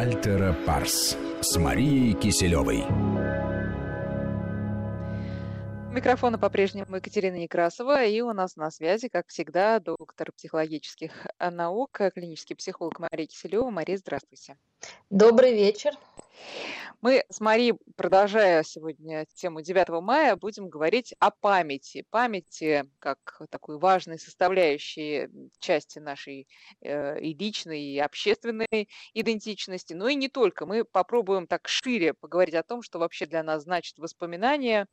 Альтера Парс с Марией Киселевой. Микрофона по-прежнему Екатерина Некрасова, и у нас на связи, как всегда, доктор психологических наук, клинический психолог Мария Киселева. Мария, здравствуйте. Добрый вечер. Мы с Марией, продолжая сегодня тему 9 мая, будем говорить о памяти. Памяти как такой важной составляющей части нашей э, и личной, и общественной идентичности. Но и не только. Мы попробуем так шире поговорить о том, что вообще для нас значит воспоминания,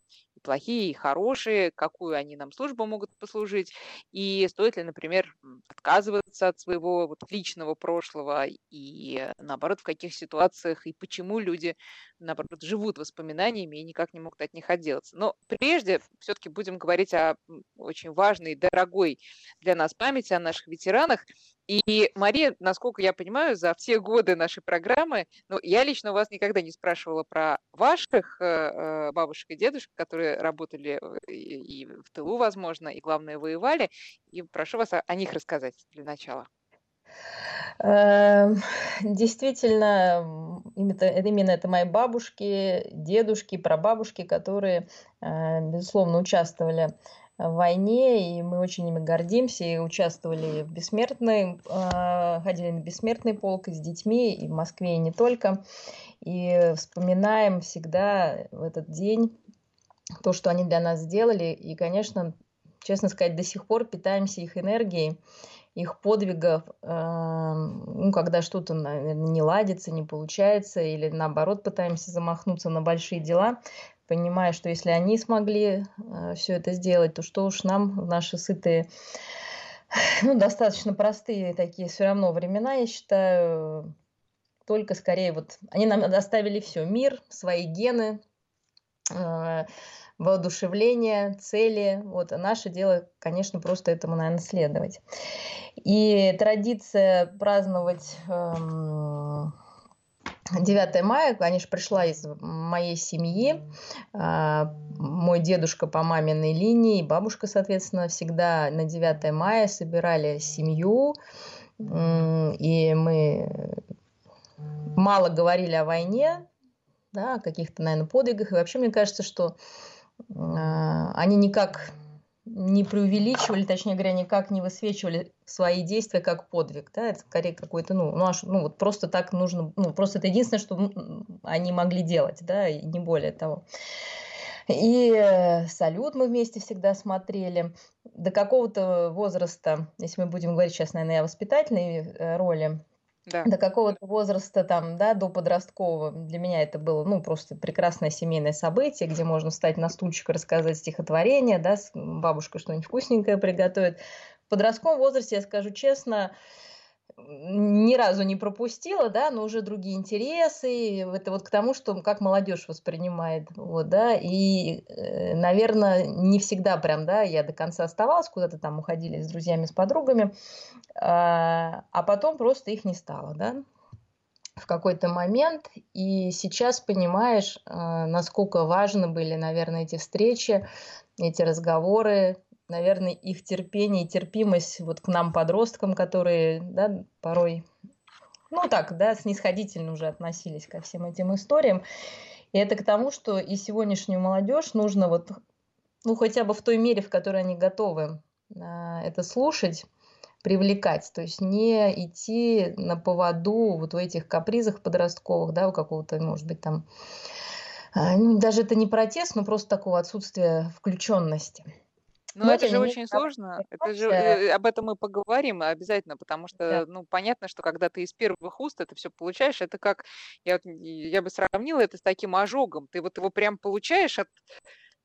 плохие, и хорошие, какую они нам службу могут послужить, и стоит ли, например, отказываться от своего вот личного прошлого, и наоборот, в каких ситуациях, и почему люди наоборот, живут воспоминаниями и никак не могут от них отделаться. Но прежде все-таки будем говорить о очень важной и дорогой для нас памяти о наших ветеранах. И, Мария, насколько я понимаю, за все годы нашей программы, ну, я лично у вас никогда не спрашивала про ваших э, э бабушек и дедушек, которые работали и, и в тылу, возможно, и, главное, воевали. И прошу вас о, о них рассказать для начала. Эм, действительно, именно это мои бабушки, дедушки, прабабушки, которые, э, безусловно, участвовали в войне, и мы очень ими гордимся, и участвовали в бессмертной, э, ходили на бессмертный полк и с детьми, и в Москве, и не только. И вспоминаем всегда в этот день то, что они для нас сделали, и, конечно, честно сказать, до сих пор питаемся их энергией, их подвигов, эм, ну, когда что-то, наверное, не ладится, не получается, или наоборот пытаемся замахнуться на большие дела, понимая, что если они смогли э, все это сделать, то что уж нам наши сытые, ну, достаточно простые такие все равно времена, я считаю, только скорее вот они нам оставили все, мир, свои гены, э, воодушевление, цели. Вот. А наше дело, конечно, просто этому, наверное, следовать. И традиция праздновать эм, 9 мая, конечно, пришла из моей семьи. А, мой дедушка по маминой линии, бабушка, соответственно, всегда на 9 мая собирали семью. И мы мало говорили о войне, да, о каких-то, наверное, подвигах. И вообще, мне кажется, что а, они никак не преувеличивали, точнее говоря, никак не высвечивали свои действия как подвиг, да, это скорее какой-то, ну, наш, ну, вот просто так нужно, ну, просто это единственное, что они могли делать, да, и не более того. И э, салют мы вместе всегда смотрели. До какого-то возраста, если мы будем говорить сейчас, наверное, о воспитательной э, роли, да. до какого-то возраста, там, да, до подросткового. Для меня это было, ну, просто прекрасное семейное событие, где можно встать на стульчик и рассказать стихотворение, да, бабушка что-нибудь вкусненькое приготовит. В подростковом возрасте, я скажу честно, ни разу не пропустила, да, но уже другие интересы, это вот к тому, что как молодежь воспринимает, вот, да, и, э, наверное, не всегда прям, да, я до конца оставалась, куда-то там уходили с друзьями, с подругами, а, а потом просто их не стало, да, в какой-то момент, и сейчас понимаешь, а, насколько важны были, наверное, эти встречи, эти разговоры, наверное, их терпение и терпимость вот к нам, подросткам, которые, да, порой, ну так, да, снисходительно уже относились ко всем этим историям. И это к тому, что и сегодняшнюю молодежь нужно вот, ну хотя бы в той мере, в которой они готовы а, это слушать, привлекать, то есть не идти на поводу вот в этих капризах подростковых, да, у какого-то, может быть, там, а, ну, даже это не протест, но просто такого отсутствия включенности. Ну, Но это же очень сложно. Это же э, об этом мы поговорим обязательно, потому что, да. ну, понятно, что когда ты из первых уст это все получаешь, это как, я, я бы сравнила это с таким ожогом. Ты вот его прям получаешь от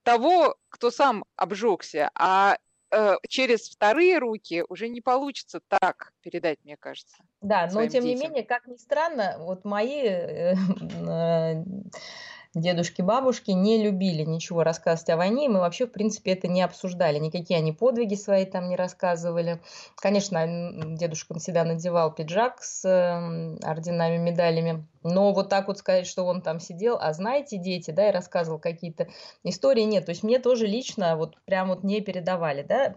того, кто сам обжегся, а э, через вторые руки уже не получится так передать, мне кажется. Да, но тем детям. не менее, как ни странно, вот мои э, э, дедушки, бабушки не любили ничего рассказывать о войне, и мы вообще, в принципе, это не обсуждали, никакие они подвиги свои там не рассказывали. Конечно, дедушка всегда надевал пиджак с эм, орденами, медалями, но вот так вот сказать, что он там сидел, а знаете, дети, да, и рассказывал какие-то истории, нет. То есть мне тоже лично вот прям вот не передавали, да,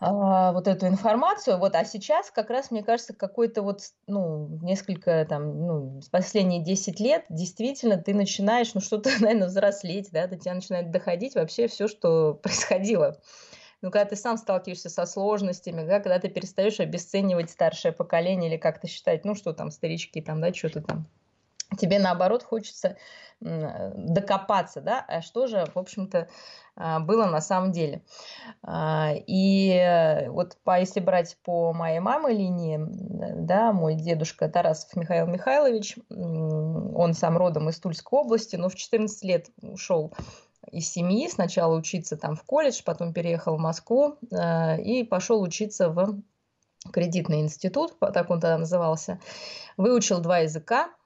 а, вот эту информацию. Вот, а сейчас как раз, мне кажется, какой-то вот, ну, несколько там, ну, последние 10 лет действительно ты начинаешь, ну, что-то, наверное, взрослеть, да, до тебя начинает доходить вообще все, что происходило. Ну, когда ты сам сталкиваешься со сложностями, да, когда ты перестаешь обесценивать старшее поколение или как-то считать, ну, что там, старички, там, да, что-то там. Тебе, наоборот, хочется докопаться, да, а что же, в общем-то, а, было на самом деле. А, и вот по, если брать по моей мамы линии, да, мой дедушка Тарасов Михаил Михайлович, он сам родом из Тульской области, но в 14 лет ушел из семьи, сначала учиться там в колледж, потом переехал в Москву э, и пошел учиться в кредитный институт, так он тогда назывался. Выучил два языка, э,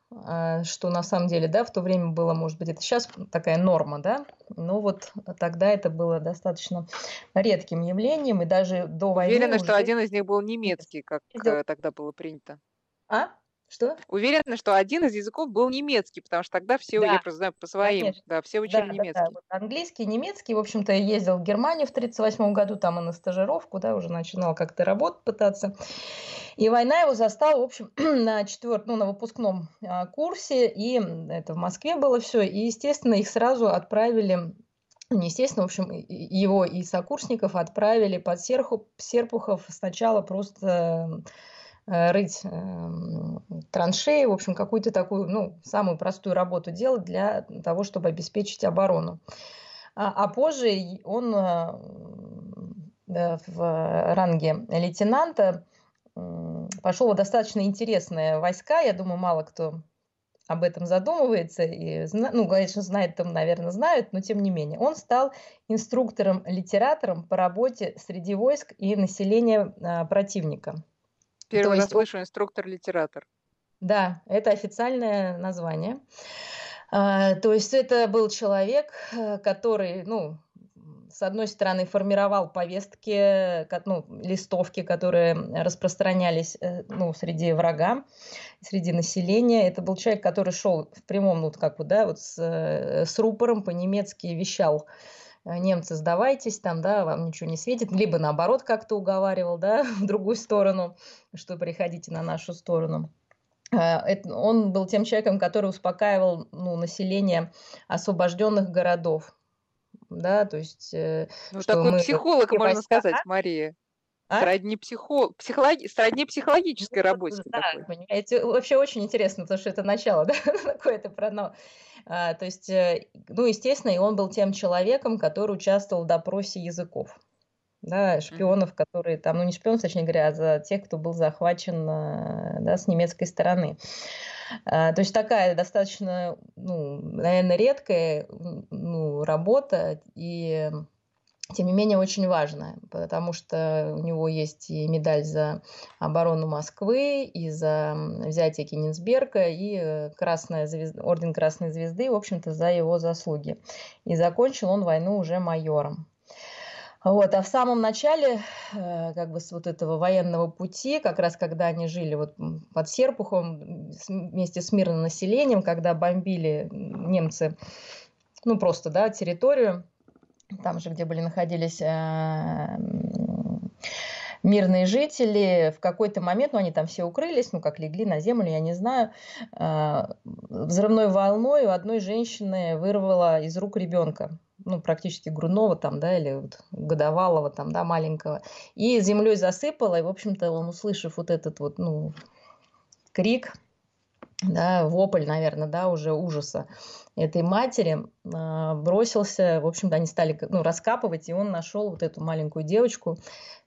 что на самом деле, да, в то время было, может быть, это сейчас такая норма, да, но вот тогда это было достаточно редким явлением, и даже до войны... Уверена, уже... что один из них был немецкий, как Видел... тогда было принято. А? Что? Уверена, что один из языков был немецкий, потому что тогда все, да, я просто знаю по своим, конечно. да, все учили да, немецкий. Да, да. Вот английский, немецкий. В общем-то, я ездил в Германию в 1938 году, там и на стажировку, да, уже начинал как-то работать пытаться. И война его застала, в общем, на четвертом, ну, на выпускном а, курсе, и это в Москве было все, и, естественно, их сразу отправили ну, естественно, в общем, его и сокурсников отправили под Серпухов сначала просто рыть эм, траншеи, в общем, какую-то такую, ну, самую простую работу делать для того, чтобы обеспечить оборону. А, а позже он э, в ранге лейтенанта пошел достаточно интересные войска. Я думаю, мало кто об этом задумывается. И, ну, конечно, знает, там, наверное, знают, но тем не менее. Он стал инструктором-литератором по работе среди войск и населения а, противника. Первый раз слышу инструктор-литератор. Да, это официальное название. А, то есть это был человек, э, который, ну, с одной стороны, формировал повестки, ну, листовки, которые распространялись э, ну, среди врага, среди населения. Это был человек, который шел в прямом, ну, как вот, да, вот с, э, с рупором по-немецки вещал немцы, сдавайтесь, там, да, вам ничего не светит, либо наоборот как-то уговаривал, да, в другую сторону, что приходите на нашу сторону. Э, он был тем человеком, который успокаивал ну, население освобожденных городов. Да, то есть... Э, ну, такой мы, психолог, можно войска, сказать, Мария. А? Сродни, психо... психологи... Сродни психологической ну, работе. Да, такой. понимаете, вообще очень интересно, потому что это начало, да, какое-то про а, то есть, э, ну, естественно, и он был тем человеком, который участвовал в допросе языков. Да, шпионов, которые там, ну не шпионов, точнее говоря, а за тех, кто был захвачен э, да, с немецкой стороны. А, то есть такая достаточно, ну, наверное, редкая ну, работа, и тем не менее очень важная, потому что у него есть и медаль за оборону Москвы, и за взятие Кенигсберга, и э, Красная звезда, орден Красной Звезды, в общем-то, за его заслуги. И закончил он войну уже майором. Вот, а в самом начале э, как бы с вот этого военного пути, как раз когда они жили вот под Серпухом вместе с мирным населением, когда бомбили немцы, ну просто, да, территорию, там же, где были находились э, мирные жители, в какой-то момент, ну, они там все укрылись, ну, как легли на землю, я не знаю, э, взрывной волной у одной женщины вырвала из рук ребенка, ну, практически грудного там, да, или вот годовалого там, да, маленького, и землей засыпала, и, в общем-то, он, услышав вот этот вот, ну, крик, да, вопль, наверное, да, уже ужаса этой матери, а, бросился, в общем-то, они стали ну, раскапывать, и он нашел вот эту маленькую девочку,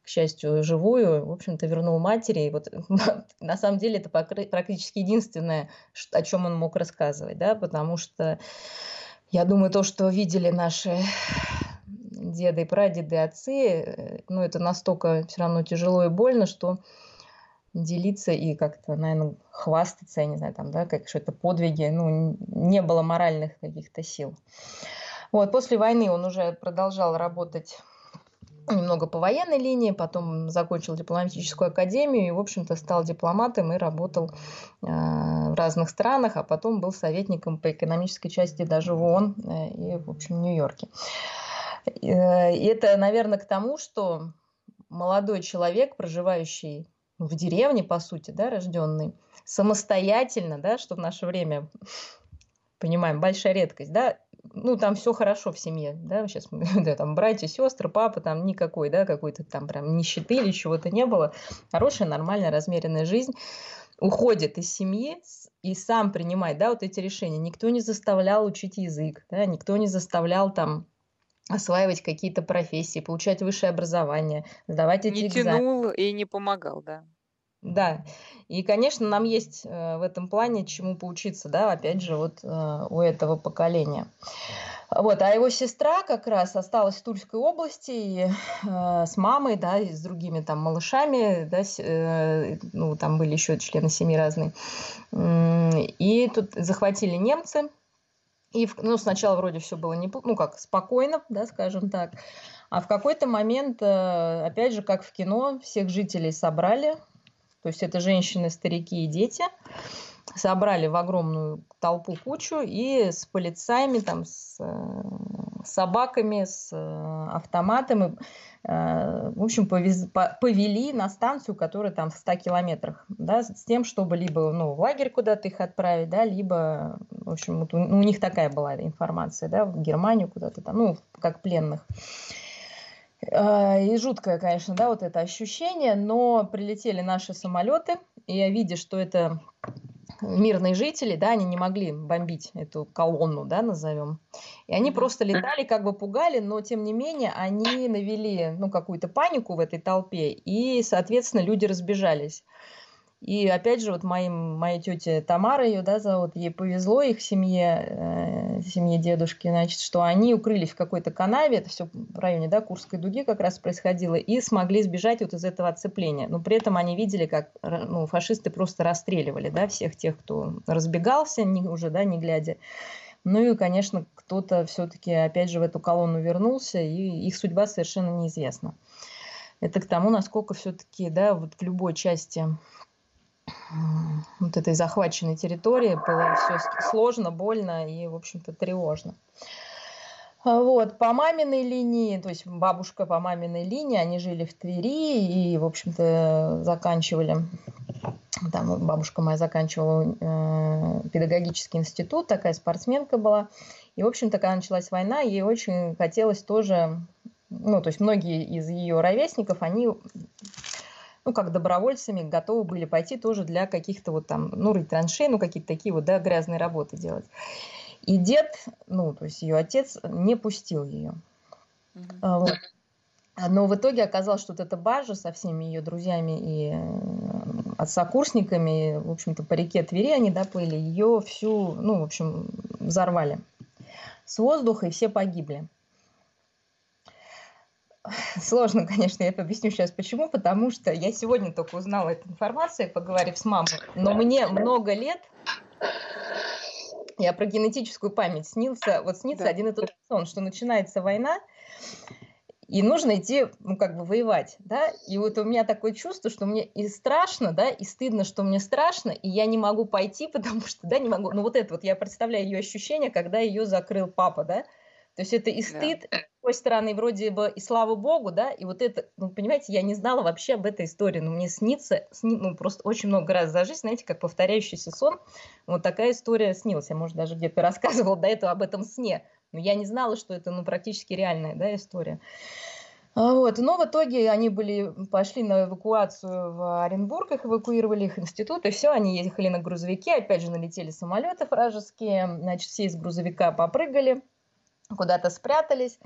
к счастью, живую, в общем-то, вернул матери. И вот на самом деле это практически единственное, о чем он мог рассказывать, да, потому что я думаю, то, что видели наши деды, прадеды, отцы, э, ну, это настолько все равно тяжело и больно, что делиться и как-то, наверное, хвастаться, я не знаю, там, да, как что-то подвиги, ну, не было моральных каких-то сил. Вот, после войны он уже продолжал работать немного по военной линии, потом закончил дипломатическую академию и, в общем-то, стал дипломатом и работал э, в разных странах, а потом был советником по экономической части даже в ООН э, и, в общем, в Нью-Йорке. Э, это, наверное, к тому, что молодой человек, проживающий в деревне, по сути, да, рожденный, самостоятельно, да, что в наше время понимаем, большая редкость, да, ну, там все хорошо в семье, да, сейчас, да, там, братья, сестры, папа, там никакой, да, какой-то там прям нищеты или чего-то не было. Хорошая, нормальная, размеренная жизнь уходит из семьи и сам принимает, да, вот эти решения. Никто не заставлял учить язык, да, никто не заставлял там осваивать какие-то профессии, получать высшее образование, сдавать эти не экзамены. Не тянул и не помогал, да. Да, и, конечно, нам есть э, в этом плане чему поучиться, да, опять же, вот э, у этого поколения. Вот, а его сестра как раз осталась в Тульской области и, э, с мамой, да, и с другими там малышами, да, с, э, ну, там были еще члены семьи разные. И тут захватили немцы, и, ну, сначала вроде все было не, ну, как спокойно, да, скажем так. А в какой-то момент, э, опять же, как в кино, всех жителей собрали, то есть это женщины, старики и дети собрали в огромную толпу кучу и с полицаями, там, с э, собаками, с э, автоматами, э, в общем, повез, по, повели на станцию, которая там в 100 километрах, да, с тем, чтобы либо ну, в лагерь куда-то их отправить, да, либо, в общем, вот у, у них такая была информация, да, в Германию куда-то там, ну, как пленных. И жуткое, конечно, да, вот это ощущение, но прилетели наши самолеты, и я видя, что это мирные жители, да, они не могли бомбить эту колонну, да, назовем. И они просто летали, как бы пугали, но тем не менее они навели, ну, какую-то панику в этой толпе, и, соответственно, люди разбежались. И опять же, вот моим, моей тете Тамара ее, да, зовут, ей повезло, их семье, э, семье дедушки, значит, что они укрылись в какой-то канаве, это все в районе, да, Курской дуги как раз происходило, и смогли сбежать вот из этого отцепления. Но при этом они видели, как ну, фашисты просто расстреливали, да, всех тех, кто разбегался, не, уже, да, не глядя. Ну и, конечно, кто-то все-таки опять же в эту колонну вернулся, и их судьба совершенно неизвестна. Это к тому, насколько все-таки, да, вот в любой части вот этой захваченной территории было все сложно, больно и, в общем-то, тревожно. А вот, по маминой линии, то есть бабушка по маминой линии, они жили в Твери и, в общем-то, заканчивали, там бабушка моя заканчивала э, педагогический институт, такая спортсменка была. И, в общем-то, когда началась война, ей очень хотелось тоже, ну, то есть многие из ее ровесников, они ну, как добровольцами готовы были пойти тоже для каких-то вот там, ну, рыть траншей, ну, какие-то такие вот, да, грязные работы делать. И дед, ну, то есть ее отец не пустил ее. Mm-hmm. Вот. Но в итоге оказалось, что вот эта баржа со всеми ее друзьями и э, сокурсниками, в общем-то, по реке Твери они доплыли, ее всю, ну, в общем, взорвали с воздуха, и все погибли. Сложно, конечно, я объясню сейчас почему, потому что я сегодня только узнала эту информацию, поговорив с мамой, но мне много лет, я про генетическую память снился, вот снится да. один и тот сон, что начинается война, и нужно идти, ну, как бы воевать, да, и вот у меня такое чувство, что мне и страшно, да, и стыдно, что мне страшно, и я не могу пойти, потому что, да, не могу, ну, вот это вот, я представляю ее ощущение, когда ее закрыл папа, да, то есть это и стыд, да. с другой стороны, вроде бы, и слава богу, да, и вот это, ну, понимаете, я не знала вообще об этой истории, но мне снится, сни, ну, просто очень много раз за жизнь, знаете, как повторяющийся сон, вот такая история снилась, я, может, даже где-то рассказывала до этого об этом сне, но я не знала, что это, ну, практически реальная, да, история. А вот. Но в итоге они были, пошли на эвакуацию в Оренбург, их эвакуировали, их институт, и все, они ехали на грузовике, опять же налетели самолеты вражеские, значит, все из грузовика попрыгали, куда-то спрятались.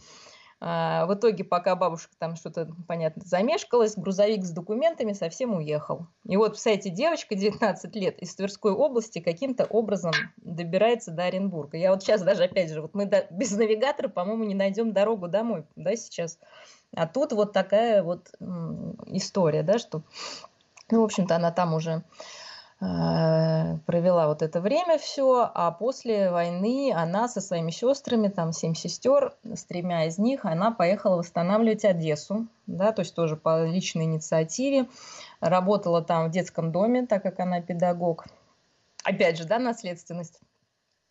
А, в итоге, пока бабушка там что-то, понятно, замешкалась, грузовик с документами совсем уехал. И вот, кстати, девочка 19 лет из Тверской области каким-то образом добирается до Оренбурга. Я вот сейчас даже, опять же, вот мы без навигатора, по-моему, не найдем дорогу домой, да, сейчас. А тут вот такая вот история, да, что Ну, в общем-то, она там уже провела вот это время все, а после войны она со своими сестрами, там семь сестер, с тремя из них, она поехала восстанавливать Одессу, да, то есть тоже по личной инициативе, работала там в детском доме, так как она педагог. Опять же, да, наследственность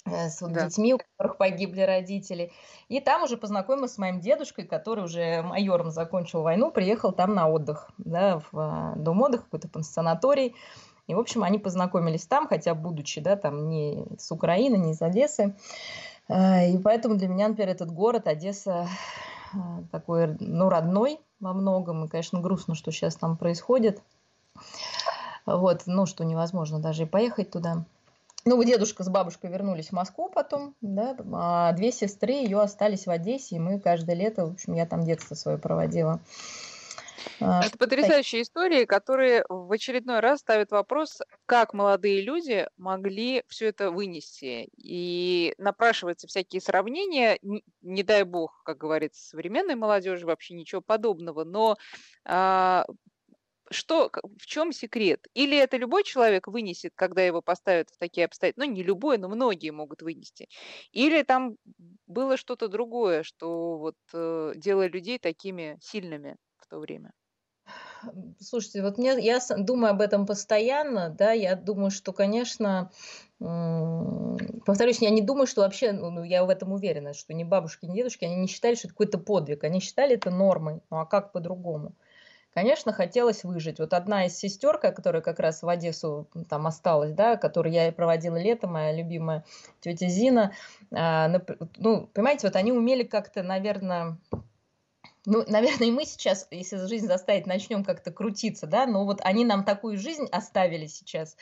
э, с да. детьми, у которых погибли родители. И там уже познакомилась с моим дедушкой, который уже майором закончил войну, приехал там на отдых, да, в э, дом отдыха, какой-то санаторий. И, в общем, они познакомились там, хотя будучи, да, там не с Украины, не из Одессы. А, и поэтому для меня, например, этот город, Одесса, а, такой, ну, родной во многом. И, конечно, грустно, что сейчас там происходит. Вот, ну, что невозможно даже и поехать туда. Ну, дедушка с бабушкой вернулись в Москву потом, да, а две сестры ее остались в Одессе, и мы каждое лето, в общем, я там детство свое проводила. А, Это потрясающие истории, которые в очередной раз ставят вопрос, как молодые люди могли все это вынести. И напрашиваются всякие сравнения, не, дай бог, как говорится, современной молодежи, вообще ничего подобного, но а, что, в чем секрет? Или это любой человек вынесет, когда его поставят в такие обстоятельства? Ну, не любой, но многие могут вынести. Или там было что-то другое, что вот э, делало людей такими сильными в то время? Слушайте, вот мне, я думаю об этом постоянно, да, я думаю, что, конечно, повторюсь, я не думаю, что вообще, ну, ну, я в этом уверена, что ни бабушки, ни дедушки, они не считали, что это какой-то подвиг, они считали это нормой, ну а как по-другому? Конечно, хотелось выжить. Вот одна из сестер, которая как раз в Одессу там осталась, да, которую я проводила лето, моя любимая тетя Зина, а, ну, понимаете, вот они умели как-то, наверное, ну, наверное, и мы сейчас, если жизнь заставить, начнем как-то крутиться, да, но вот они нам такую жизнь оставили сейчас,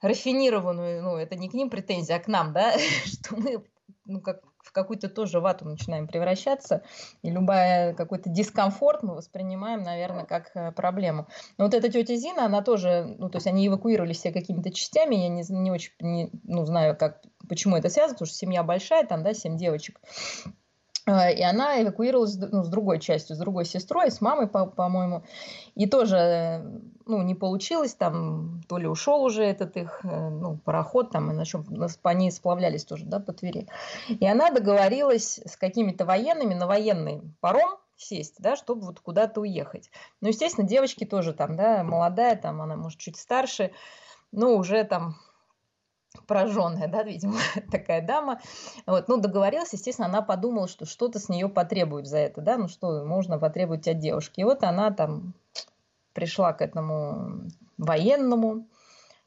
рафинированную, ну, это не к ним претензия, а к нам, да, что мы, ну, как в какую-то тоже вату начинаем превращаться, и любая какой-то дискомфорт мы воспринимаем, наверное, как э, проблему. Но вот эта тетя Зина, она тоже, ну, то есть они эвакуировали все какими-то частями, я не, не очень не, ну, знаю, как, почему это связано, потому что семья большая, там, да, семь девочек, и она эвакуировалась ну, с другой частью, с другой сестрой, с мамой, по- по-моему. И тоже ну, не получилось, там то ли ушел уже этот их э, ну, пароход, там, и на чем они сплавлялись тоже, да, по Твери. И она договорилась с какими-то военными на военный паром, сесть, да, чтобы вот куда-то уехать. Ну, естественно, девочки тоже там, да, молодая, там она, может, чуть старше, но уже там пораженная, да, видимо, такая дама. Вот, ну, договорилась, естественно, она подумала, что что-то с нее потребуют за это, да, ну, что можно потребовать от девушки. И вот она там пришла к этому военному,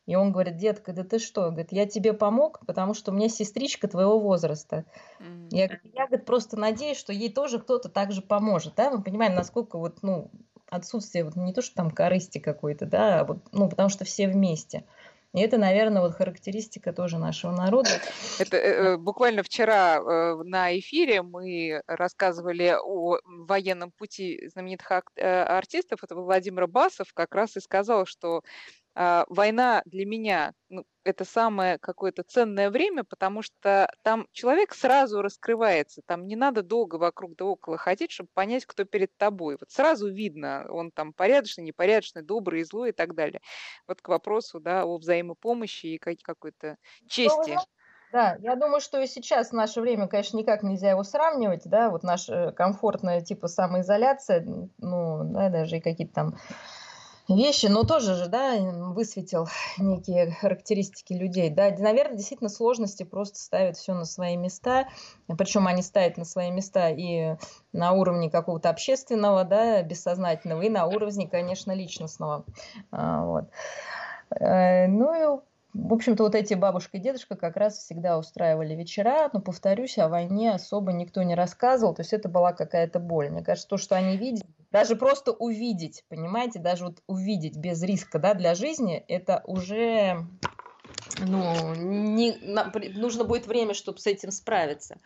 и он говорит, детка, да ты что? Говорит, я тебе помог, потому что у меня сестричка твоего возраста. Mm-hmm. Я, я говорит, просто надеюсь, что ей тоже кто-то так же поможет. Да? Мы понимаем, насколько вот, ну, отсутствие вот не то, что там корысти какой-то, да, а вот, ну, потому что все вместе. И это, наверное, вот характеристика тоже нашего народа. Это э, э буквально вчера э, на эфире мы рассказывали о военном пути знаменитых э, артистов. Это Владимир Басов как раз и сказал, что война для меня ну, это самое какое-то ценное время, потому что там человек сразу раскрывается, там не надо долго вокруг да около ходить, чтобы понять, кто перед тобой. Вот сразу видно, он там порядочный, непорядочный, добрый, злой и так далее. Вот к вопросу, да, о взаимопомощи и какой-то чести. Да, я думаю, что и сейчас в наше время, конечно, никак нельзя его сравнивать, да, вот наша комфортная типа самоизоляция, ну, да, даже и какие-то там вещи, но тоже же, да, высветил некие характеристики людей. Да, наверное, действительно сложности просто ставят все на свои места, причем они ставят на свои места и на уровне какого-то общественного, да, бессознательного, и на уровне, конечно, личностного. А, вот. Э, ну и в общем-то, вот эти бабушка и дедушка как раз всегда устраивали вечера, но, повторюсь, о войне особо никто не рассказывал, то есть это была какая-то боль. Мне кажется, то, что они видели, даже просто увидеть, понимаете, даже вот увидеть без риска да, для жизни, это уже ну, не, на, нужно будет время, чтобы с этим справиться.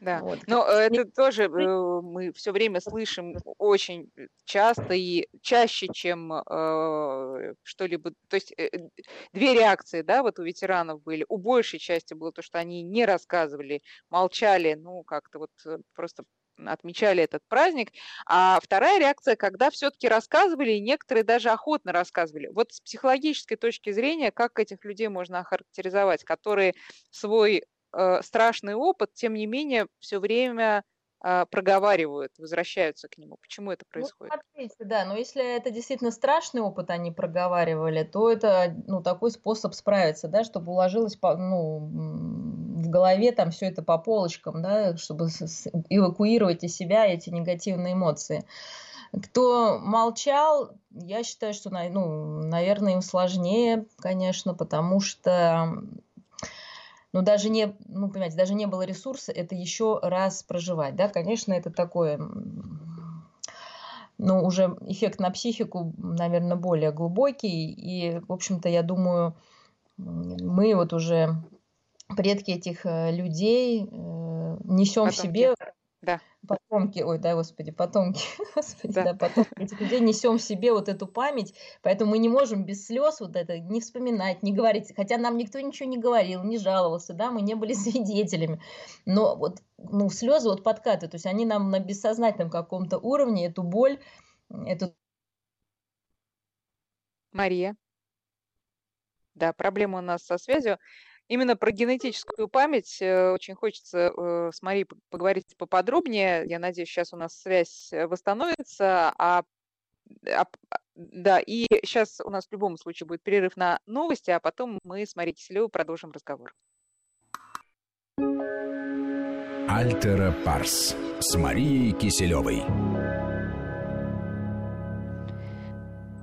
Да, вот. но э, это тоже э, мы все время слышим очень часто и чаще, чем э, что-либо. То есть э, две реакции, да, вот у ветеранов были. У большей части было то, что они не рассказывали, молчали, ну как-то вот э, просто отмечали этот праздник. А вторая реакция, когда все-таки рассказывали, и некоторые даже охотно рассказывали. Вот с психологической точки зрения, как этих людей можно охарактеризовать, которые свой э, страшный опыт, тем не менее, все время проговаривают, возвращаются к нему. Почему это ну, происходит? Ну, смотрите, да, но если это действительно страшный опыт они проговаривали, то это ну, такой способ справиться, да, чтобы уложилось по, ну, в голове там все это по полочкам, да, чтобы эвакуировать из себя эти негативные эмоции. Кто молчал, я считаю, что, ну, наверное, им сложнее, конечно, потому что но даже не, ну, понимаете, даже не было ресурса это еще раз проживать, да, конечно, это такое, ну, уже эффект на психику, наверное, более глубокий, и, в общем-то, я думаю, мы вот уже предки этих э, людей э, несем в себе да. Потомки, ой, да, господи, потомки, господи, да, да потомки этих людей несем в себе вот эту память, поэтому мы не можем без слез вот это не вспоминать, не говорить, хотя нам никто ничего не говорил, не жаловался, да, мы не были свидетелями, но вот, ну, слезы вот подкаты, то есть они нам на бессознательном каком-то уровне эту боль, эту... Мария. Да, проблема у нас со связью. Именно про генетическую память э, очень хочется э, с Марией поговорить поподробнее. Я надеюсь, сейчас у нас связь э, восстановится. А, а, да, и сейчас у нас в любом случае будет перерыв на новости, а потом мы с Марией Киселевой продолжим разговор. Альтера Парс с Марией Киселевой.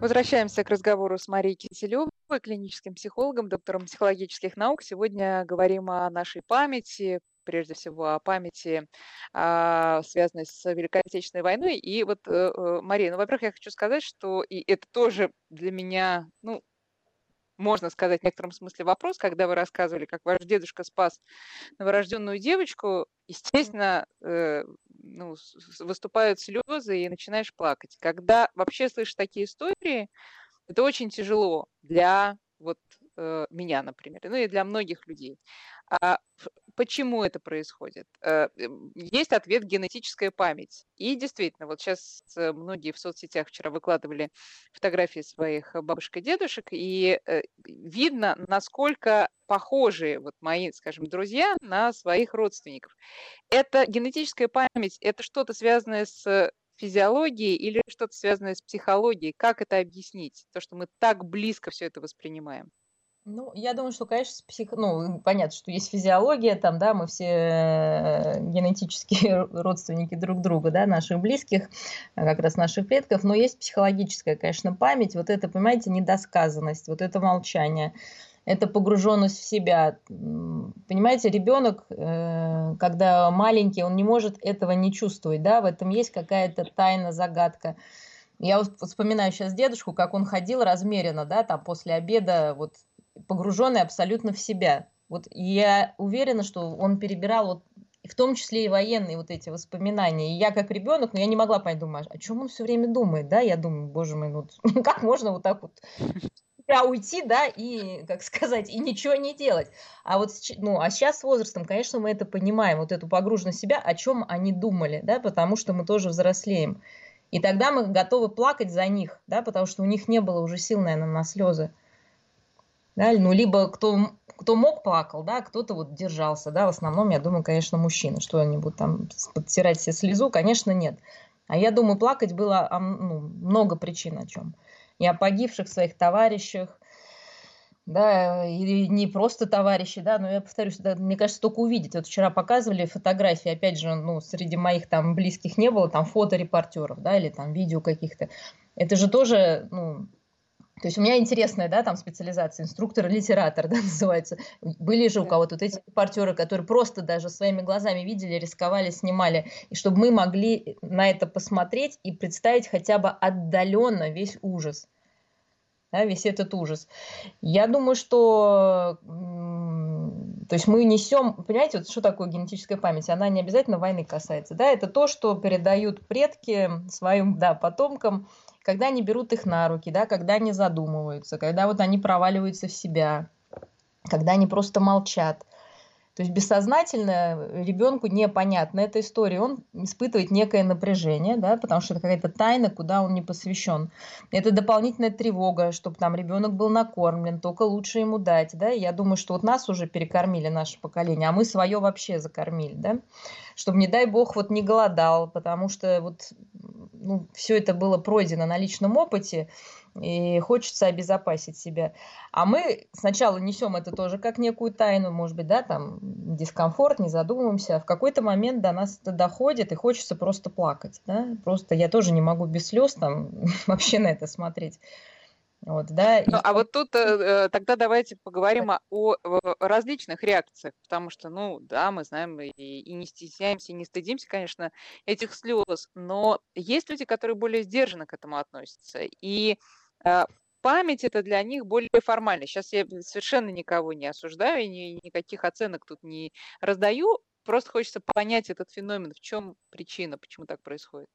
Возвращаемся к разговору с Марией Киселевой, клиническим психологом, доктором психологических наук. Сегодня говорим о нашей памяти, прежде всего о памяти, а, связанной с Великой Отечественной войной. И вот, э, э, Мария, ну, во-первых, я хочу сказать, что и это тоже для меня, ну, можно сказать, в некотором смысле вопрос, когда вы рассказывали, как ваш дедушка спас новорожденную девочку, естественно, э, ну, выступают слезы и начинаешь плакать. Когда вообще слышишь такие истории, это очень тяжело для вот э, меня, например, ну и для многих людей. А почему это происходит? Э, есть ответ генетическая память. И действительно, вот сейчас э, многие в соцсетях вчера выкладывали фотографии своих бабушек и дедушек, и видно, насколько похожи вот мои, скажем, друзья на своих родственников. Это генетическая память, это что-то связанное с физиологией или что-то связанное с психологией? Как это объяснить? То, что мы так близко все это воспринимаем. Ну, я думаю, что, конечно, псих... ну, понятно, что есть физиология, там, да, мы все э, генетические родственники друг друга, да, наших близких, как раз наших предков, но есть психологическая, конечно, память, вот это, понимаете, недосказанность, вот это молчание, это погруженность в себя. Понимаете, ребенок, э, когда маленький, он не может этого не чувствовать, да, в этом есть какая-то тайна, загадка. Я вспоминаю сейчас дедушку, как он ходил размеренно, да, там после обеда, вот погруженный абсолютно в себя. Вот я уверена, что он перебирал вот в том числе и военные вот эти воспоминания. И я как ребенок, но ну, я не могла понять, думаю, о чем он все время думает, да? Я думаю, боже мой, ну как можно вот так вот себя уйти, да, и, как сказать, и ничего не делать. А вот, ну, а сейчас с возрастом, конечно, мы это понимаем, вот эту погруженность в себя, о чем они думали, да, потому что мы тоже взрослеем. И тогда мы готовы плакать за них, да, потому что у них не было уже сил, наверное, на слезы да, ну, либо кто, кто мог, плакал, да, кто-то вот держался, да, в основном, я думаю, конечно, мужчины, что-нибудь там подтирать себе слезу, конечно, нет. А я думаю, плакать было ну, много причин о чем. И о погибших своих товарищах, да, и не просто товарищи, да, но я повторюсь, да, мне кажется, только увидеть. Вот вчера показывали фотографии, опять же, ну, среди моих там близких не было, там фото репортеров, да, или там видео каких-то. Это же тоже, ну, то есть у меня интересная, да, там специализация, инструктор-литератор, да, называется. Были же у кого-то вот эти репортеры, которые просто даже своими глазами видели, рисковали, снимали. И чтобы мы могли на это посмотреть и представить хотя бы отдаленно весь ужас. Да, весь этот ужас. Я думаю, что то есть мы несем, понимаете, вот что такое генетическая память? Она не обязательно войны касается. Да? Это то, что передают предки своим да, потомкам когда они берут их на руки, да, когда они задумываются, когда вот они проваливаются в себя, когда они просто молчат. То есть бессознательно ребенку непонятна эта история, он испытывает некое напряжение, да, потому что это какая-то тайна, куда он не посвящен. Это дополнительная тревога, чтобы там ребенок был накормлен, только лучше ему дать, да. Я думаю, что вот нас уже перекормили наше поколение, а мы свое вообще закормили, да, чтобы не дай бог вот не голодал, потому что вот ну, все это было пройдено на личном опыте, и хочется обезопасить себя. А мы сначала несем это тоже как некую тайну, может быть, да, там дискомфорт, не задумываемся, а в какой-то момент до нас это доходит, и хочется просто плакать, да, просто я тоже не могу без слез там вообще на это смотреть. Вот, да. Ну, и... А вот тут э, э тогда давайте поговорим о, о различных реакциях, потому что, ну, да, мы знаем и, и не стесняемся, и не стыдимся, конечно, этих слез, но есть люди, которые более сдержанно к этому относятся. И э, память это для них более формально. Сейчас я совершенно никого не осуждаю, и ни, никаких оценок тут не раздаю. Просто хочется понять этот феномен, в чем причина, почему так происходит.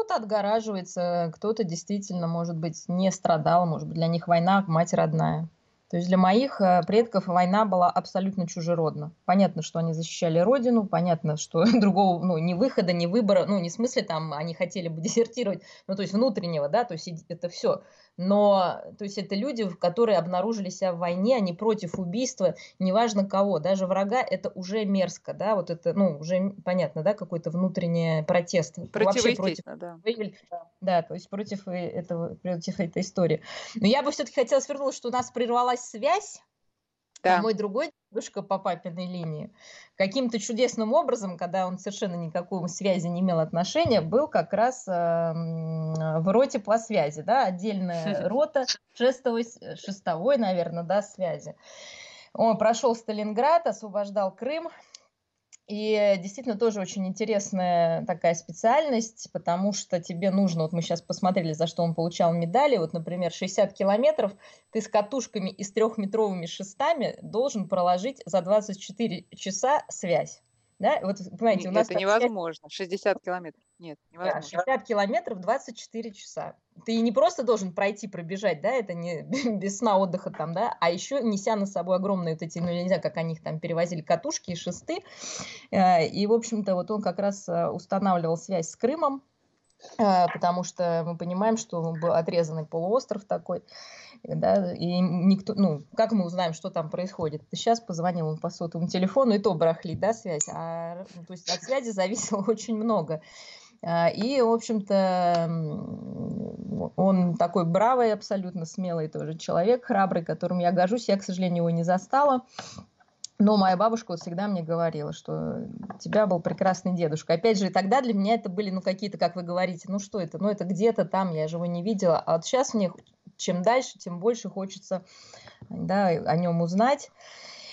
Кто-то отгораживается, кто-то действительно, может быть, не страдал, может быть, для них война мать родная. То есть для моих э, предков война была абсолютно чужеродна. Понятно, что они защищали родину, понятно, что другого, ну, ни выхода, ни выбора, ну, не в смысле там они хотели бы дезертировать, ну, то есть внутреннего, да, то есть это все но то есть это люди, которые обнаружили себя в войне, они против убийства, неважно кого, даже врага, это уже мерзко, да, вот это, ну, уже понятно, да, какой-то внутренний протест. Вообще против, да. Да, то есть против этого, против этой истории. Но я бы все-таки хотела свернуть, что у нас прервалась связь, да. мой другой дедушка по папиной линии каким-то чудесным образом, когда он совершенно никакой связи не имел отношения, был как раз э, в роте по связи, да, отдельная рота шестого, шестовой, наверное, да, связи. Он прошел Сталинград, освобождал Крым, и действительно тоже очень интересная такая специальность, потому что тебе нужно, вот мы сейчас посмотрели, за что он получал медали, вот, например, 60 километров ты с катушками и с трехметровыми шестами должен проложить за 24 часа связь. Да? Вот, понимаете, у нас это невозможно. 60 километров. Нет, невозможно. Да, 60 километров 24 часа. Ты не просто должен пройти, пробежать, да, это не без сна, отдыха там, да, а еще неся на собой огромные вот эти, ну, я не знаю, как они их там перевозили, катушки и шесты. Э, и, в общем-то, вот он как раз э, устанавливал связь с Крымом, э, потому что мы понимаем, что был отрезанный полуостров такой да, и никто, ну, как мы узнаем, что там происходит? Сейчас позвонил он по сотовому телефону, и то брахли, да, связь, а, ну, то есть от связи зависело очень много. А, и, в общем-то, он такой бравый, абсолютно смелый тоже человек, храбрый, которым я горжусь. Я, к сожалению, его не застала. Но моя бабушка всегда мне говорила, что у тебя был прекрасный дедушка. Опять же, тогда для меня это были, ну, какие-то, как вы говорите, ну, что это? Ну, это где-то там, я же его не видела. А вот сейчас мне чем дальше, тем больше хочется да, о нем узнать.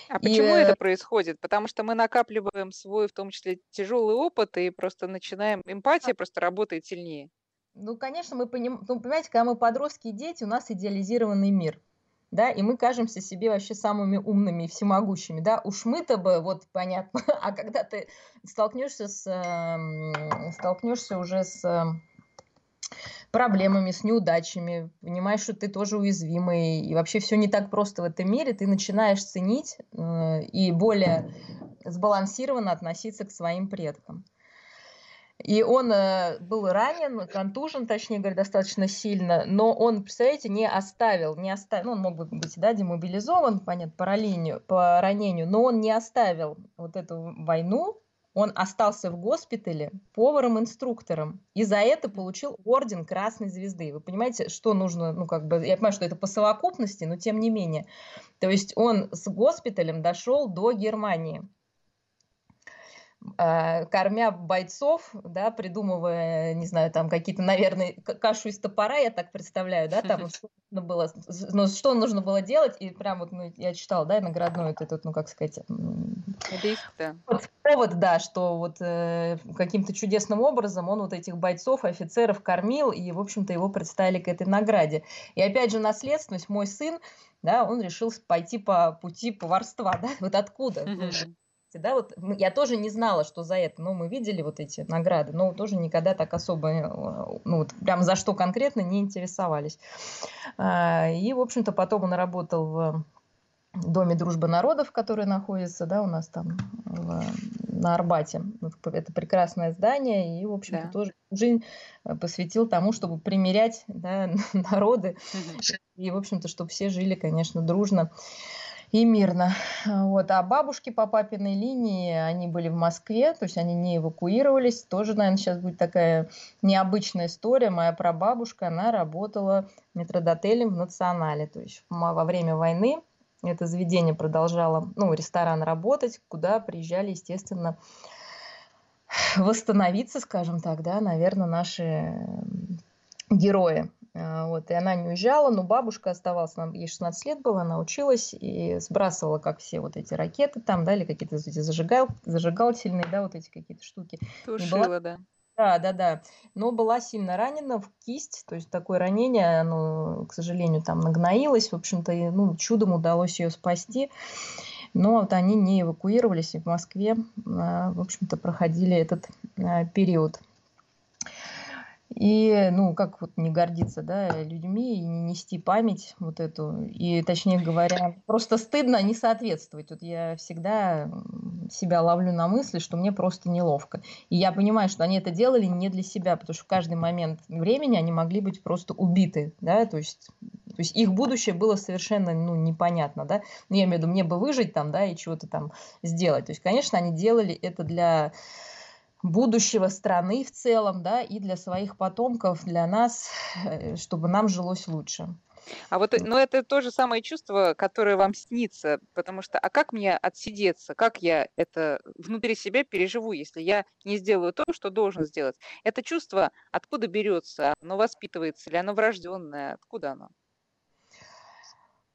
А почему и... это происходит? Потому что мы накапливаем свой, в том числе, тяжелый опыт, и просто начинаем, эмпатия просто работает сильнее. Ну, конечно, мы понимаем, ну, понимаете, когда мы подростки и дети, у нас идеализированный мир да, и мы кажемся себе вообще самыми умными и всемогущими, да, уж мы-то бы, вот понятно, а когда ты столкнешься с, эм, столкнешься уже с проблемами, с неудачами, понимаешь, что ты тоже уязвимый, и вообще все не так просто в этом мире, ты начинаешь ценить э, и более сбалансированно относиться к своим предкам. И он э, был ранен, контужен, точнее говоря, достаточно сильно, но он, представляете, не оставил, не оставил, ну, он мог быть, да, демобилизован, понятно, по ранению, по ранению, но он не оставил вот эту войну, он остался в госпитале поваром-инструктором и за это получил орден Красной Звезды. Вы понимаете, что нужно, ну как бы, я понимаю, что это по совокупности, но тем не менее. То есть он с госпиталем дошел до Германии. Э, кормя бойцов, да, придумывая, не знаю, там какие-то, наверное, кашу из топора, я так представляю, да, там что нужно было, ну, что нужно было делать, и прям вот, ну, я читала, да, наградной вот этот, ну, как сказать, вот повод, да, что вот э, каким-то чудесным образом он вот этих бойцов, офицеров кормил, и, в общем-то, его представили к этой награде. И опять же, наследственность, мой сын, да, он решил пойти по пути поварства, да, вот откуда? Mm-hmm да, вот я тоже не знала, что за это, но мы видели вот эти награды, но тоже никогда так особо, э, ну вот прям за что конкретно не интересовались. А, и, в общем-то, потом он работал в Доме дружбы народов, который находится, да, у нас там в, на Арбате. Это прекрасное здание, и, в общем-то, да. тоже жизнь э, посвятил тому, чтобы примирять да, народы, и, в общем-то, чтобы все жили, конечно, дружно и мирно. Вот. А бабушки по папиной линии, они были в Москве, то есть они не эвакуировались. Тоже, наверное, сейчас будет такая необычная история. Моя прабабушка, она работала метродотелем в Национале. То есть во время войны это заведение продолжало, ну, ресторан работать, куда приезжали, естественно, восстановиться, скажем так, да, наверное, наши герои. А, вот, и она не уезжала, но бабушка оставалась, нам, ей 16 лет было, она училась и сбрасывала, как все вот эти ракеты там, да, или какие-то эти зажигал, зажигательные, да, вот эти какие-то штуки. Тушила, была... да. Да, да, да. Но была сильно ранена в кисть, то есть такое ранение, оно, к сожалению, там нагноилось, в общем-то, ну, чудом удалось ее спасти. Но вот они не эвакуировались и в Москве, а, в общем-то, проходили этот а, период. И, ну, как вот не гордиться, да, людьми и не нести память вот эту. И, точнее говоря, просто стыдно не соответствовать. Вот я всегда себя ловлю на мысли, что мне просто неловко. И я понимаю, что они это делали не для себя, потому что в каждый момент времени они могли быть просто убиты, да, то есть то есть их будущее было совершенно ну, непонятно, да. Ну, я имею в виду, мне бы выжить там, да, и чего-то там сделать. То есть, конечно, они делали это для будущего страны в целом, да, и для своих потомков, для нас, э, чтобы нам жилось лучше. А вот, ну, это то же самое чувство, которое вам снится, потому что, а как мне отсидеться, как я это внутри себя переживу, если я не сделаю то, что должен сделать? Это чувство откуда берется? Оно воспитывается или оно врожденное? Откуда оно?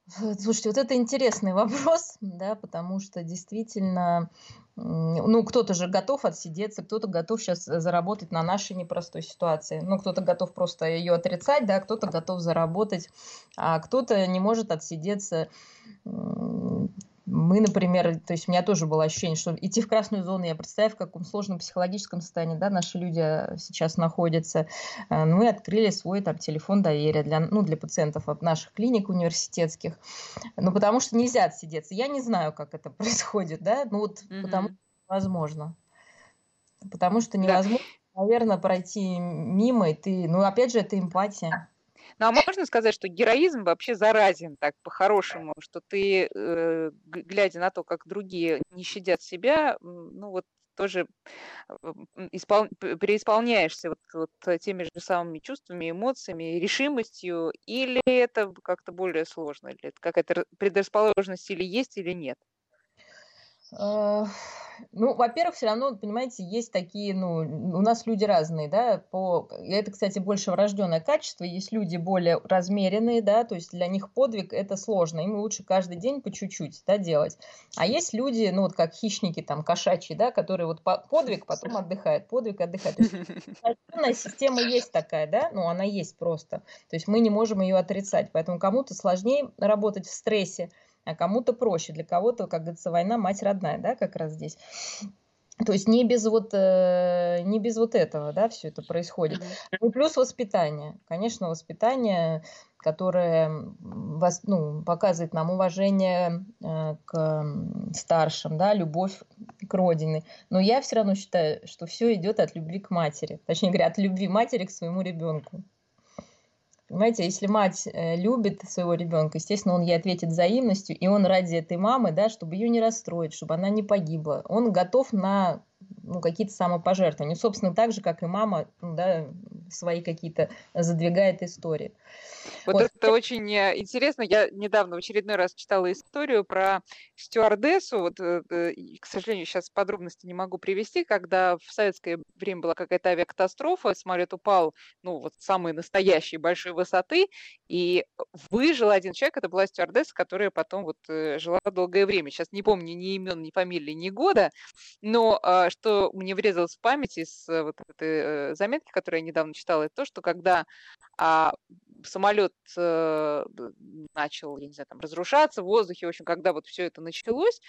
Слушайте, вот это интересный вопрос, да, потому что действительно, ну, кто-то же готов отсидеться, кто-то готов сейчас заработать на нашей непростой ситуации. Ну, кто-то готов просто ее отрицать, да, кто-то готов заработать, а кто-то не может отсидеться мы, например, то есть у меня тоже было ощущение, что идти в красную зону, я представляю, в каком сложном психологическом состоянии да, наши люди э, сейчас находятся. Э, мы открыли свой там, телефон доверия для, ну, для пациентов от наших клиник университетских. Ну, потому что нельзя отсидеться. Я не знаю, как это происходит, да, ну вот mm-hmm. потому что невозможно. Потому что невозможно, да. наверное, пройти мимо, и ты, ну, опять же, это эмпатия. Ну, а можно сказать, что героизм вообще заразен так по-хорошему, что ты, э, глядя на то, как другие не щадят себя, ну вот тоже испол... переисполняешься вот, вот теми же самыми чувствами, эмоциями, решимостью, или это как-то более сложно, или это какая-то предрасположенность или есть, или нет? А, ну, во-первых, все равно, понимаете, есть такие, ну, у нас люди разные, да, по, это, кстати, больше врожденное качество, есть люди более размеренные, да, то есть для них подвиг это сложно, им лучше каждый день по чуть-чуть, да, делать. А есть люди, ну, вот как хищники там, кошачьи, да, которые вот подвиг, потом отдыхают, подвиг, отдыхают. система есть такая, да, ну, она есть просто, то есть мы не можем ее отрицать, поэтому кому-то сложнее работать в стрессе, а кому-то проще. Для кого-то, как говорится, война мать родная, да, как раз здесь. То есть не без вот, э, не без вот этого, да, все это происходит. Ну, плюс воспитание. Конечно, воспитание, которое вас, ну, показывает нам уважение э, к старшим, да, любовь к родине. Но я все равно считаю, что все идет от любви к матери. Точнее говоря, от любви матери к своему ребенку. Понимаете, если мать э, любит своего ребенка, естественно, он ей ответит взаимностью, и он ради этой мамы, да, чтобы ее не расстроить, чтобы она не погибла, он готов на ну, какие-то самопожертвования. Собственно, так же, как и мама, ну, да, свои какие-то задвигает истории. Вот, вот это очень э, интересно. Я недавно в очередной раз читала историю про стюардессу. Вот, э, э, к сожалению, сейчас подробности не могу привести, когда в советское время была какая-то авиакатастрофа, самолет упал, ну, вот самой настоящей большой высоты, и выжил один человек, это была стюардесса, которая потом вот жила долгое время. Сейчас не помню ни имен, ни фамилии, ни года, но что мне врезалось в память из вот этой заметки, которую я недавно читала, это то, что когда а, самолет э, начал, я не знаю, там, разрушаться в воздухе, в общем, когда вот все это началось,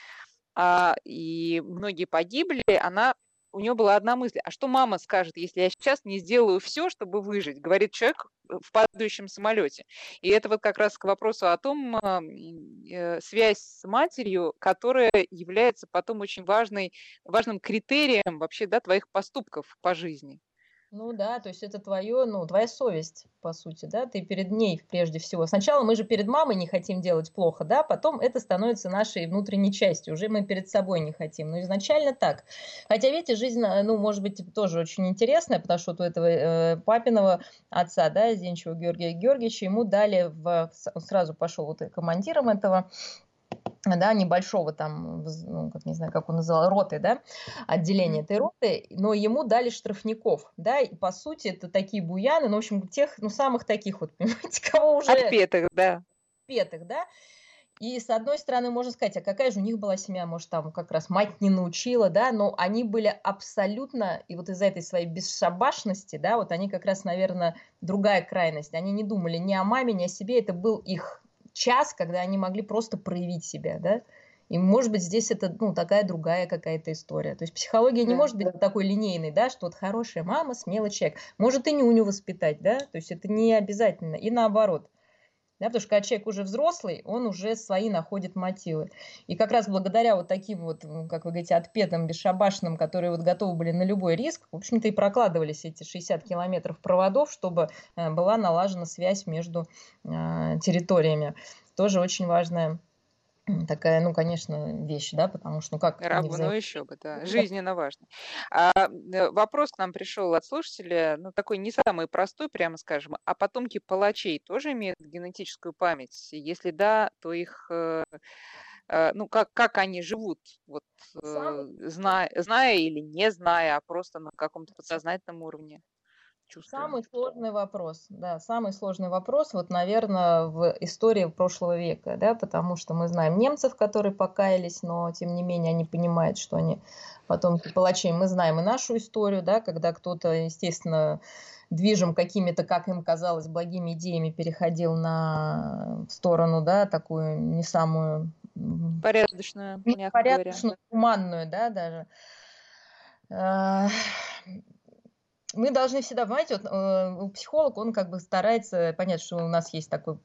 а, и многие погибли, она у нее была одна мысль, а что мама скажет, если я сейчас не сделаю все, чтобы выжить, говорит человек в падающем самолете. И это вот как раз к вопросу о том, а, э, связь с матерью, которая является потом очень важной, важным критерием вообще да, твоих поступков по жизни. Ну да, то есть это твое, ну, твоя совесть, по сути, да, ты перед ней прежде всего. Сначала мы же перед мамой не хотим делать плохо, да, потом это становится нашей внутренней частью, уже мы перед собой не хотим. Но изначально так. Хотя, видите, жизнь, э, ну, может быть, тоже очень интересная, потому что вот у этого э, папиного отца, да, Зинчева Георгия Георгиевича, ему дали, в, сразу пошел вот командиром этого да, небольшого там, ну, как не знаю, как он называл, роты, да, отделения этой роты, но ему дали штрафников, да, и по сути это такие буяны, ну, в общем, тех, ну, самых таких вот, понимаете, кого уже... Отпетых, да. Отпетых, да. И с одной стороны можно сказать, а какая же у них была семья, может, там как раз мать не научила, да, но они были абсолютно, и вот из-за этой своей бесшабашности, да, вот они как раз, наверное, другая крайность, они не думали ни о маме, ни о себе, это был их час, когда они могли просто проявить себя, да, и, может быть, здесь это, ну, такая другая какая-то история. То есть психология не да, может быть да. такой линейной, да, что вот хорошая мама, смелый человек. Может и не няню воспитать, да, то есть это не обязательно. И наоборот. Да, потому что когда человек уже взрослый, он уже свои находит мотивы. И как раз благодаря вот таким вот, как вы говорите, отпетым, бесшабашным, которые вот готовы были на любой риск, в общем-то и прокладывались эти 60 километров проводов, чтобы э, была налажена связь между э, территориями. Тоже очень важная такая, ну, конечно, вещь, да, потому что, ну, как... Рабу, взаим... ну, еще бы, да, жизненно важно. А, э, вопрос к нам пришел от слушателя, ну, такой не самый простой, прямо скажем, а потомки палачей тоже имеют генетическую память? Если да, то их э, э, ну, как, как они живут, вот, зная, зная или не зная, а просто на каком-то подсознательном уровне? Чувствуем? Самый сложный вопрос, да, самый сложный вопрос, вот, наверное, в истории прошлого века, да, потому что мы знаем немцев, которые покаялись, но, тем не менее, они понимают, что они потомки палачей. Мы знаем и нашу историю, да, когда кто-то, естественно, движим какими-то, как им казалось, благими идеями переходил на сторону, да, такую не самую... Порядочную, порядочную, гуманную, да, даже мы должны всегда, понимаете, вот, э, психолог, он как бы старается понять, что у нас есть такой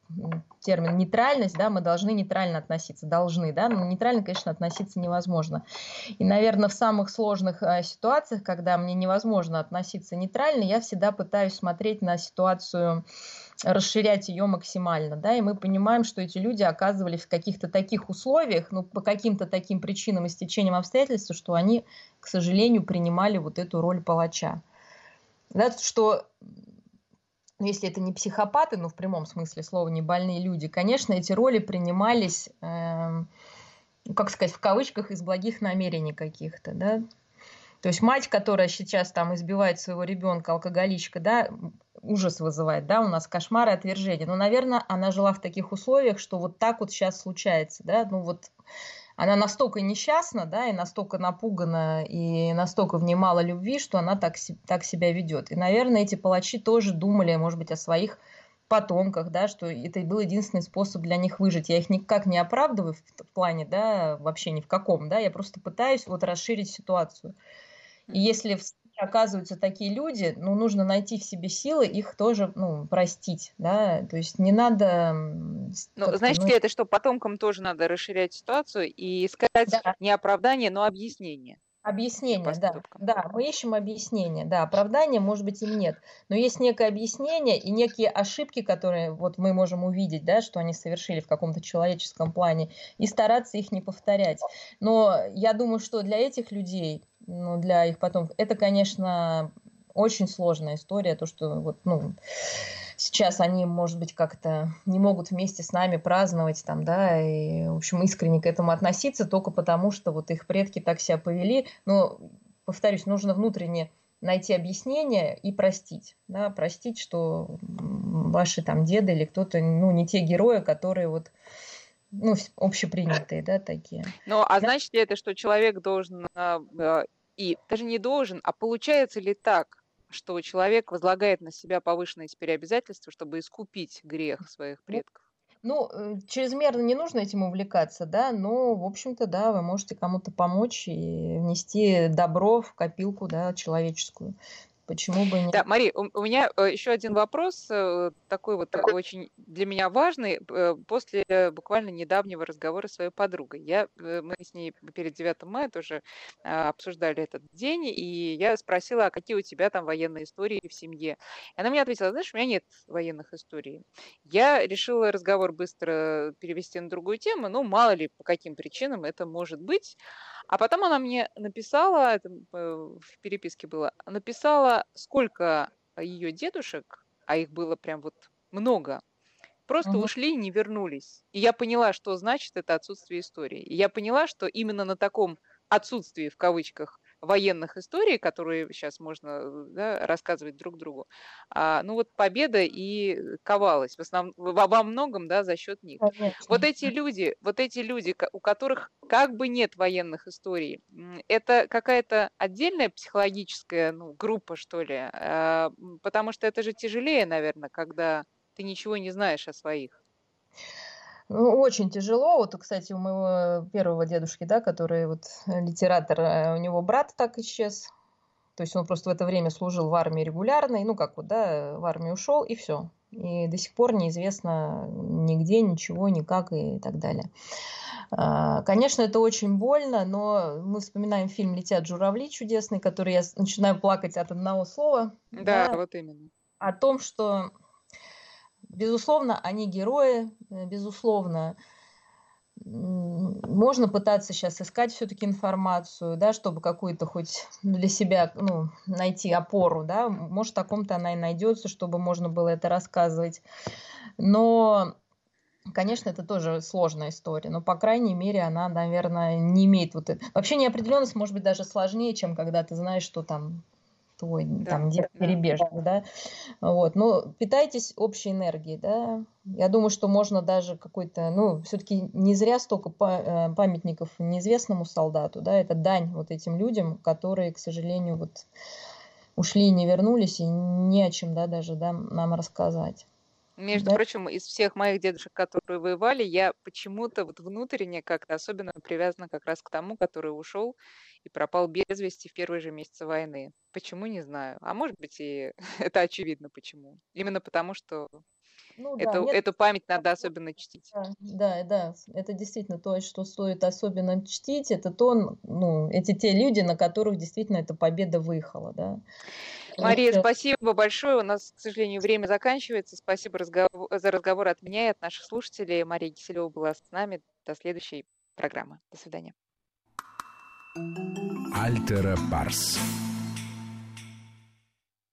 термин нейтральность, да, мы должны нейтрально относиться, должны, да, но нейтрально, конечно, относиться невозможно. И, наверное, в самых сложных э, ситуациях, когда мне невозможно относиться нейтрально, я всегда пытаюсь смотреть на ситуацию, расширять ее максимально, да, и мы понимаем, что эти люди оказывались в каких-то таких условиях, ну, по каким-то таким причинам и стечениям обстоятельств, что они, к сожалению, принимали вот эту роль палача да, что ну, если это не психопаты, но в прямом смысле слова не больные люди, конечно, эти роли принимались, э, как сказать, в кавычках из благих намерений каких-то, да. То есть мать, которая сейчас там избивает своего ребенка, алкоголичка, да, ужас вызывает, да, у нас кошмары, отвержения. Но, наверное, она жила в таких условиях, что вот так вот сейчас случается, да, ну вот она настолько несчастна, да, и настолько напугана, и настолько в мало любви, что она так, так себя ведет. И, наверное, эти палачи тоже думали, может быть, о своих потомках, да, что это был единственный способ для них выжить. Я их никак не оправдываю в, в плане, да, вообще ни в каком, да, я просто пытаюсь вот расширить ситуацию. И если в оказываются такие люди, ну, нужно найти в себе силы их тоже, ну, простить, да, то есть не надо... Ну, значит ну... ли это, что потомкам тоже надо расширять ситуацию и искать да. не оправдание, но объяснение? Объяснение, да. Да, мы ищем объяснение. Да, оправдания, может быть, им нет. Но есть некое объяснение и некие ошибки, которые вот мы можем увидеть, да, что они совершили в каком-то человеческом плане, и стараться их не повторять. Но я думаю, что для этих людей ну, для их потомков. Это, конечно, очень сложная история, то, что вот, ну, сейчас они, может быть, как-то не могут вместе с нами праздновать там, да, и, в общем, искренне к этому относиться только потому, что вот их предки так себя повели. Но, повторюсь, нужно внутренне найти объяснение и простить, да, простить, что ваши там деды или кто-то, ну, не те герои, которые вот ну, общепринятые, да, такие. Ну, а да? значит ли это, что человек должен а, а, и даже не должен, а получается ли так, что человек возлагает на себя повышенные теперь обязательства, чтобы искупить грех своих предков? Ну, э, чрезмерно не нужно этим увлекаться, да, но, в общем-то, да, вы можете кому-то помочь и внести добро в копилку, да, человеческую. Почему бы нет? Да, Мари, у, у меня э, еще один вопрос, э, такой вот очень для меня важный, э, после буквально недавнего разговора с своей подругой. Я, мы с ней перед 9 мая тоже а, обсуждали этот день, и я спросила, а какие у тебя там военные истории в семье? И она мне ответила, знаешь, у меня нет военных историй. Я решила разговор быстро перевести на другую тему, ну, мало ли, по каким причинам это может быть. А потом она мне написала, это в переписке было, написала, сколько ее дедушек, а их было прям вот много, просто угу. ушли и не вернулись. И я поняла, что значит это отсутствие истории. И я поняла, что именно на таком отсутствии, в кавычках, военных историй, которые сейчас можно да, рассказывать друг другу, а, ну вот победа и ковалась в основном, во, многом да, за счет них. Конечно. Вот эти люди, вот эти люди, у которых как бы нет военных историй, это какая-то отдельная психологическая ну, группа, что ли, а, потому что это же тяжелее, наверное, когда ты ничего не знаешь о своих. Ну, очень тяжело. Вот, кстати, у моего первого дедушки, да, который вот э, литератор, э, у него брат так исчез. То есть он просто в это время служил в армии регулярной, ну как вот, да, в армию ушел и все. И до сих пор неизвестно нигде, ничего, никак и так далее. А, конечно, это очень больно, но мы вспоминаем фильм «Летят журавли» чудесный, который я начинаю плакать от одного слова. Да, да вот именно. О том, что Безусловно, они герои, э, безусловно. Можно пытаться сейчас искать все-таки информацию, да, чтобы какую-то хоть для себя ну, найти опору, да, может, о ком-то она и найдется, чтобы можно было это рассказывать. Но Конечно, это тоже сложная история, но, по крайней мере, она, наверное, не имеет вот... Вообще неопределенность может быть даже сложнее, чем когда ты знаешь, что там твой да, там дед да, перебежный, да. да. Вот, но питайтесь общей энергией, да. Я думаю, что можно даже какой-то, ну, все-таки не зря столько э, памятников неизвестному солдату, да, это дань вот этим людям, которые, к сожалению, вот ушли и не вернулись, и не о чем, да, даже, да, нам рассказать. Между да? прочим, из всех моих дедушек, которые воевали, я почему-то вот внутренне как-то особенно привязана как раз к тому, который ушел и пропал без вести в первые же месяцы войны. Почему, не знаю. А может быть, и это очевидно почему. Именно потому, что ну, да, эту, нет, эту память надо особенно чтить. Да, да, это действительно то, что стоит особенно чтить. Это то, ну, эти те люди, на которых действительно эта победа выехала, да. Мария, спасибо большое. У нас, к сожалению, время заканчивается. Спасибо за разговор от меня и от наших слушателей. Мария Киселева была с нами. До следующей программы. До свидания. Альтера Парс.